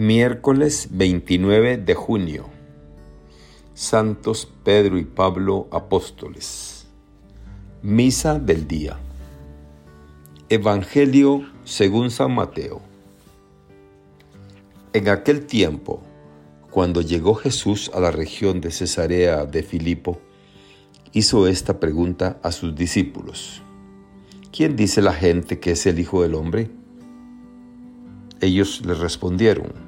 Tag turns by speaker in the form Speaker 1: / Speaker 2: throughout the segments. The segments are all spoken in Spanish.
Speaker 1: Miércoles 29 de junio. Santos Pedro y Pablo Apóstoles. Misa del día. Evangelio según San Mateo. En aquel tiempo, cuando llegó Jesús a la región de Cesarea de Filipo, hizo esta pregunta a sus discípulos. ¿Quién dice la gente que es el Hijo del Hombre? Ellos le respondieron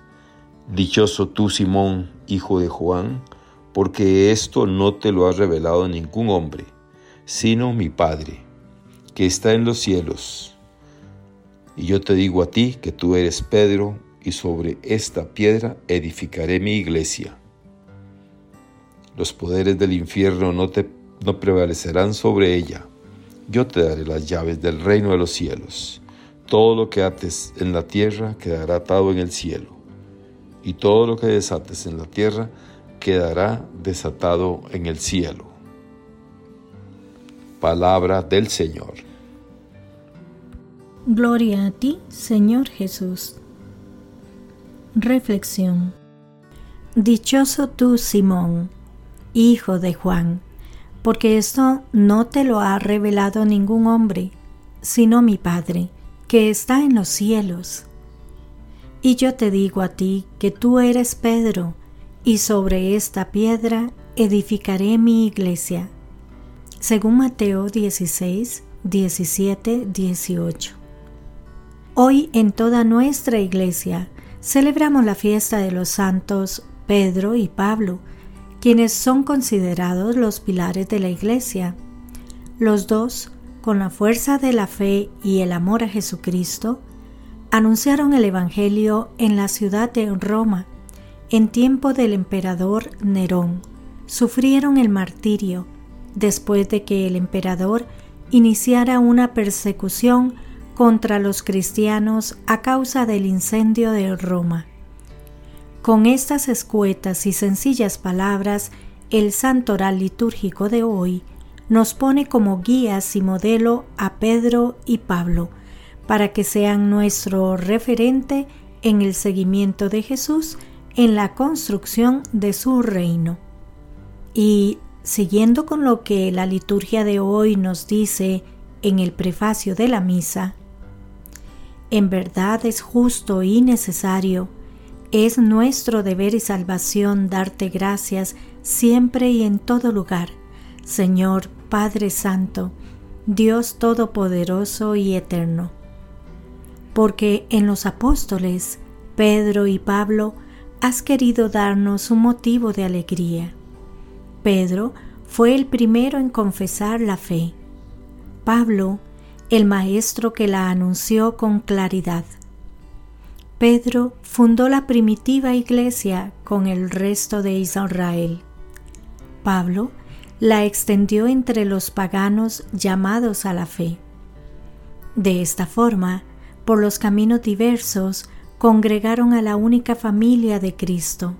Speaker 1: Dichoso tú, Simón, hijo de Juan, porque esto no te lo ha revelado ningún hombre, sino mi Padre, que está en los cielos. Y yo te digo a ti que tú eres Pedro, y sobre esta piedra edificaré mi iglesia. Los poderes del infierno no, te, no prevalecerán sobre ella. Yo te daré las llaves del reino de los cielos. Todo lo que ates en la tierra quedará atado en el cielo y todo lo que desates en la tierra quedará desatado en el cielo. Palabra del Señor.
Speaker 2: Gloria a ti, Señor Jesús. Reflexión. Dichoso tú, Simón, hijo de Juan, porque esto no te lo ha revelado ningún hombre, sino mi Padre, que está en los cielos. Y yo te digo a ti que tú eres Pedro, y sobre esta piedra edificaré mi iglesia. Según Mateo 16, 17, 18. Hoy en toda nuestra iglesia celebramos la fiesta de los santos Pedro y Pablo, quienes son considerados los pilares de la iglesia. Los dos, con la fuerza de la fe y el amor a Jesucristo, anunciaron el Evangelio en la ciudad de Roma en tiempo del emperador Nerón. Sufrieron el martirio después de que el emperador iniciara una persecución contra los cristianos a causa del incendio de Roma. Con estas escuetas y sencillas palabras, el santo oral litúrgico de hoy nos pone como guías y modelo a Pedro y Pablo, para que sean nuestro referente en el seguimiento de Jesús en la construcción de su reino. Y siguiendo con lo que la liturgia de hoy nos dice en el prefacio de la misa, en verdad es justo y necesario, es nuestro deber y salvación darte gracias siempre y en todo lugar, Señor Padre Santo, Dios Todopoderoso y Eterno porque en los apóstoles, Pedro y Pablo, has querido darnos un motivo de alegría. Pedro fue el primero en confesar la fe. Pablo, el maestro que la anunció con claridad. Pedro fundó la primitiva iglesia con el resto de Israel. Pablo la extendió entre los paganos llamados a la fe. De esta forma, por los caminos diversos, congregaron a la única familia de Cristo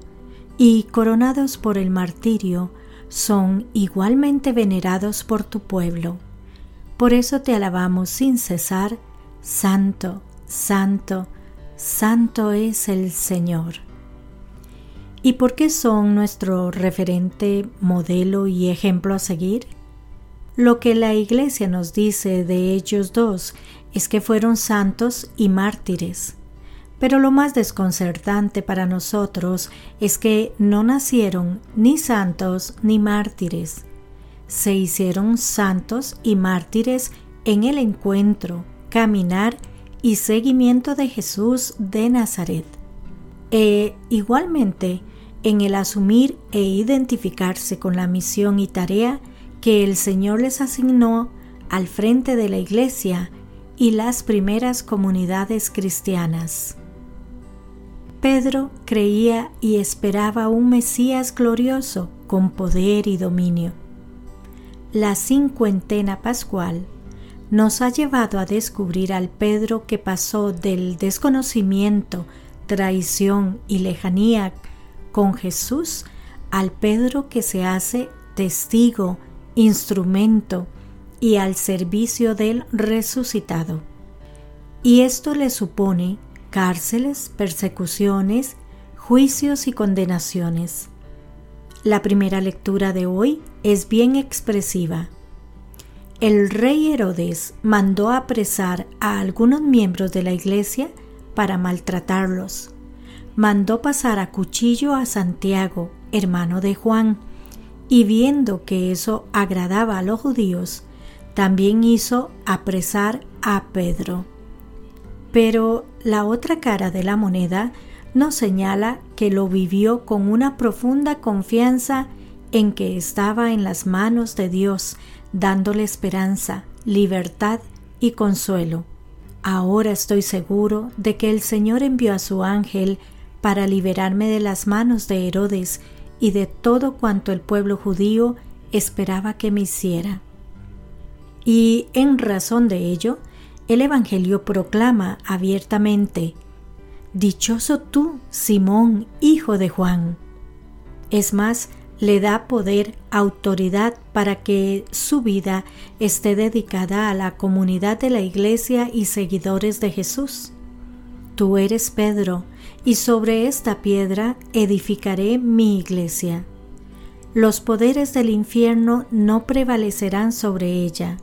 Speaker 2: y, coronados por el martirio, son igualmente venerados por tu pueblo. Por eso te alabamos sin cesar, Santo, Santo, Santo es el Señor. ¿Y por qué son nuestro referente, modelo y ejemplo a seguir? Lo que la Iglesia nos dice de ellos dos es que fueron santos y mártires. Pero lo más desconcertante para nosotros es que no nacieron ni santos ni mártires. Se hicieron santos y mártires en el encuentro, caminar y seguimiento de Jesús de Nazaret. E igualmente en el asumir e identificarse con la misión y tarea que el Señor les asignó al frente de la Iglesia y las primeras comunidades cristianas. Pedro creía y esperaba un Mesías glorioso con poder y dominio. La cincuentena pascual nos ha llevado a descubrir al Pedro que pasó del desconocimiento, traición y lejanía con Jesús al Pedro que se hace testigo, instrumento y al servicio del resucitado. Y esto le supone cárceles, persecuciones, juicios y condenaciones. La primera lectura de hoy es bien expresiva. El rey Herodes mandó apresar a algunos miembros de la iglesia para maltratarlos. Mandó pasar a cuchillo a Santiago, hermano de Juan, y viendo que eso agradaba a los judíos, también hizo apresar a Pedro. Pero la otra cara de la moneda nos señala que lo vivió con una profunda confianza en que estaba en las manos de Dios, dándole esperanza, libertad y consuelo. Ahora estoy seguro de que el Señor envió a su ángel para liberarme de las manos de Herodes y de todo cuanto el pueblo judío esperaba que me hiciera. Y en razón de ello, el Evangelio proclama abiertamente, Dichoso tú, Simón, hijo de Juan. Es más, le da poder, autoridad para que su vida esté dedicada a la comunidad de la iglesia y seguidores de Jesús. Tú eres Pedro, y sobre esta piedra edificaré mi iglesia. Los poderes del infierno no prevalecerán sobre ella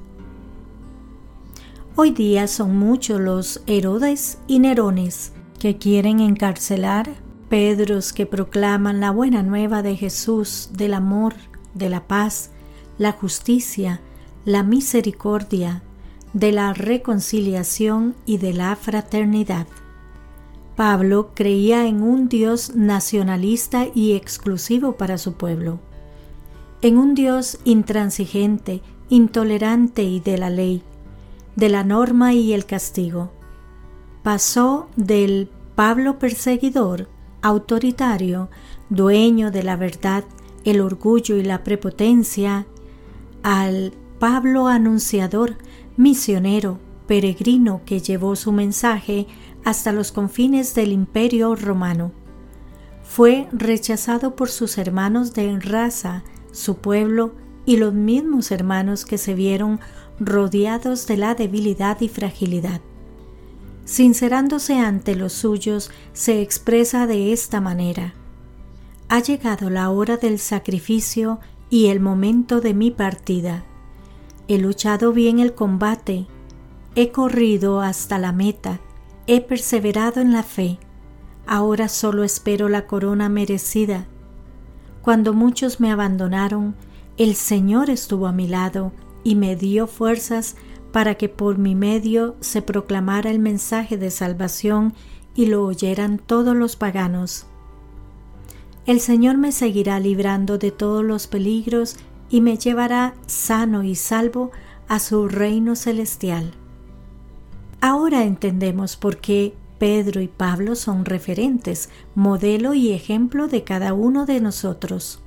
Speaker 2: Hoy día son muchos los Herodes y Nerones que quieren encarcelar, Pedros que proclaman la buena nueva de Jesús, del amor, de la paz, la justicia, la misericordia, de la reconciliación y de la fraternidad. Pablo creía en un Dios nacionalista y exclusivo para su pueblo, en un Dios intransigente, intolerante y de la ley, de la norma y el castigo. Pasó del Pablo perseguidor, autoritario, dueño de la verdad, el orgullo y la prepotencia, al Pablo anunciador, misionero, peregrino que llevó su mensaje hasta los confines del imperio romano. Fue rechazado por sus hermanos de raza, su pueblo y los mismos hermanos que se vieron rodeados de la debilidad y fragilidad. Sincerándose ante los suyos, se expresa de esta manera. Ha llegado la hora del sacrificio y el momento de mi partida. He luchado bien el combate, he corrido hasta la meta, he perseverado en la fe. Ahora solo espero la corona merecida. Cuando muchos me abandonaron, el Señor estuvo a mi lado y me dio fuerzas para que por mi medio se proclamara el mensaje de salvación y lo oyeran todos los paganos. El Señor me seguirá librando de todos los peligros y me llevará sano y salvo a su reino celestial. Ahora entendemos por qué Pedro y Pablo son referentes, modelo y ejemplo de cada uno de nosotros.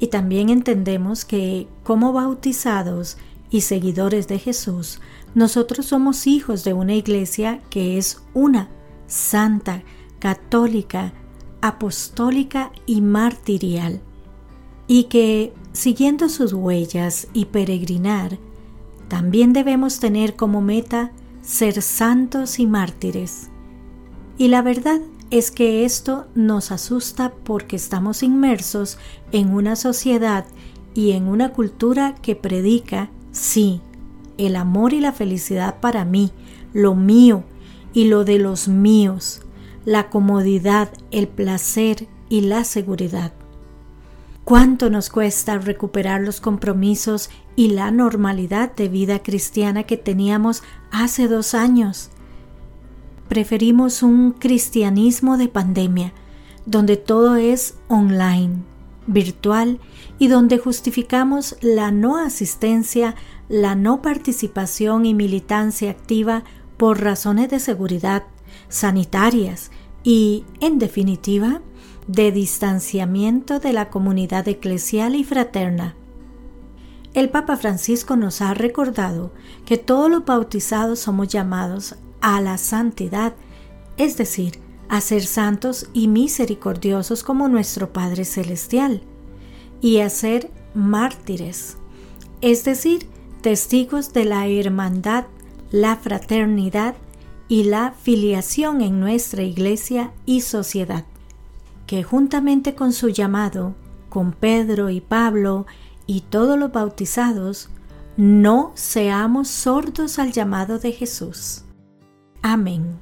Speaker 2: Y también entendemos que, como bautizados y seguidores de Jesús, nosotros somos hijos de una iglesia que es una, santa, católica, apostólica y martirial, y que, siguiendo sus huellas y peregrinar, también debemos tener como meta ser santos y mártires. Y la verdad es que esto nos asusta porque estamos inmersos en una sociedad y en una cultura que predica, sí, el amor y la felicidad para mí, lo mío y lo de los míos, la comodidad, el placer y la seguridad. ¿Cuánto nos cuesta recuperar los compromisos y la normalidad de vida cristiana que teníamos hace dos años? Preferimos un cristianismo de pandemia, donde todo es online, virtual y donde justificamos la no asistencia, la no participación y militancia activa por razones de seguridad, sanitarias, y, en definitiva, de distanciamiento de la comunidad eclesial y fraterna. El Papa Francisco nos ha recordado que todos los bautizados somos llamados a la santidad, es decir, a ser santos y misericordiosos como nuestro Padre Celestial, y a ser mártires, es decir, testigos de la hermandad, la fraternidad y la filiación en nuestra iglesia y sociedad, que juntamente con su llamado, con Pedro y Pablo y todos los bautizados, no seamos sordos al llamado de Jesús. Amén.